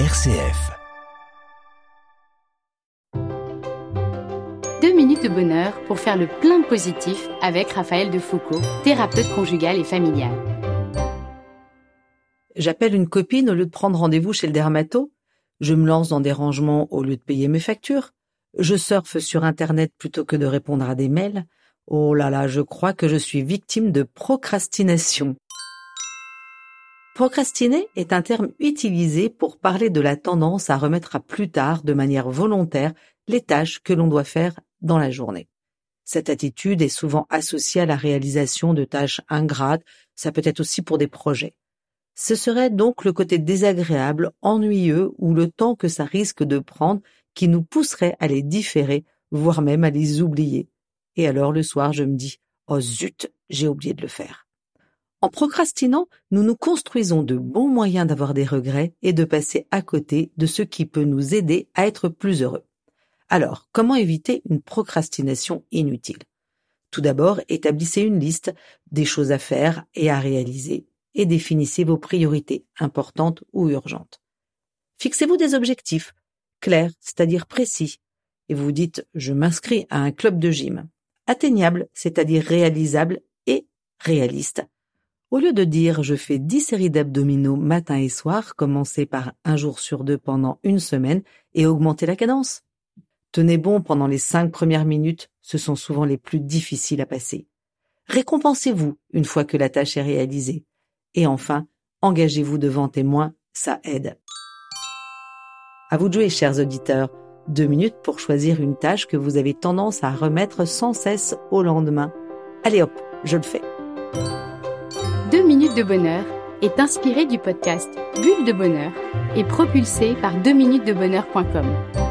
RCF. Deux minutes de bonheur pour faire le plein positif avec Raphaël Defoucault, thérapeute conjugal et familial. J'appelle une copine au lieu de prendre rendez-vous chez le dermato. Je me lance dans des rangements au lieu de payer mes factures. Je surfe sur Internet plutôt que de répondre à des mails. Oh là là, je crois que je suis victime de procrastination. Procrastiner est un terme utilisé pour parler de la tendance à remettre à plus tard de manière volontaire les tâches que l'on doit faire dans la journée. Cette attitude est souvent associée à la réalisation de tâches ingrates, ça peut être aussi pour des projets. Ce serait donc le côté désagréable, ennuyeux ou le temps que ça risque de prendre qui nous pousserait à les différer, voire même à les oublier. Et alors le soir je me dis, oh zut, j'ai oublié de le faire. En procrastinant, nous nous construisons de bons moyens d'avoir des regrets et de passer à côté de ce qui peut nous aider à être plus heureux. Alors, comment éviter une procrastination inutile? Tout d'abord, établissez une liste des choses à faire et à réaliser et définissez vos priorités importantes ou urgentes. Fixez-vous des objectifs clairs, c'est-à-dire précis, et vous dites je m'inscris à un club de gym. Atteignable, c'est-à-dire réalisable et réaliste au lieu de dire je fais 10 séries d'abdominaux matin et soir, commencez par un jour sur deux pendant une semaine et augmentez la cadence. Tenez bon pendant les cinq premières minutes, ce sont souvent les plus difficiles à passer. Récompensez-vous une fois que la tâche est réalisée. Et enfin, engagez-vous devant témoins, ça aide. À vous de jouer, chers auditeurs. Deux minutes pour choisir une tâche que vous avez tendance à remettre sans cesse au lendemain. Allez hop, je le fais. 2 minutes de bonheur est inspiré du podcast Bulle de bonheur et propulsé par 2minutesdebonheur.com.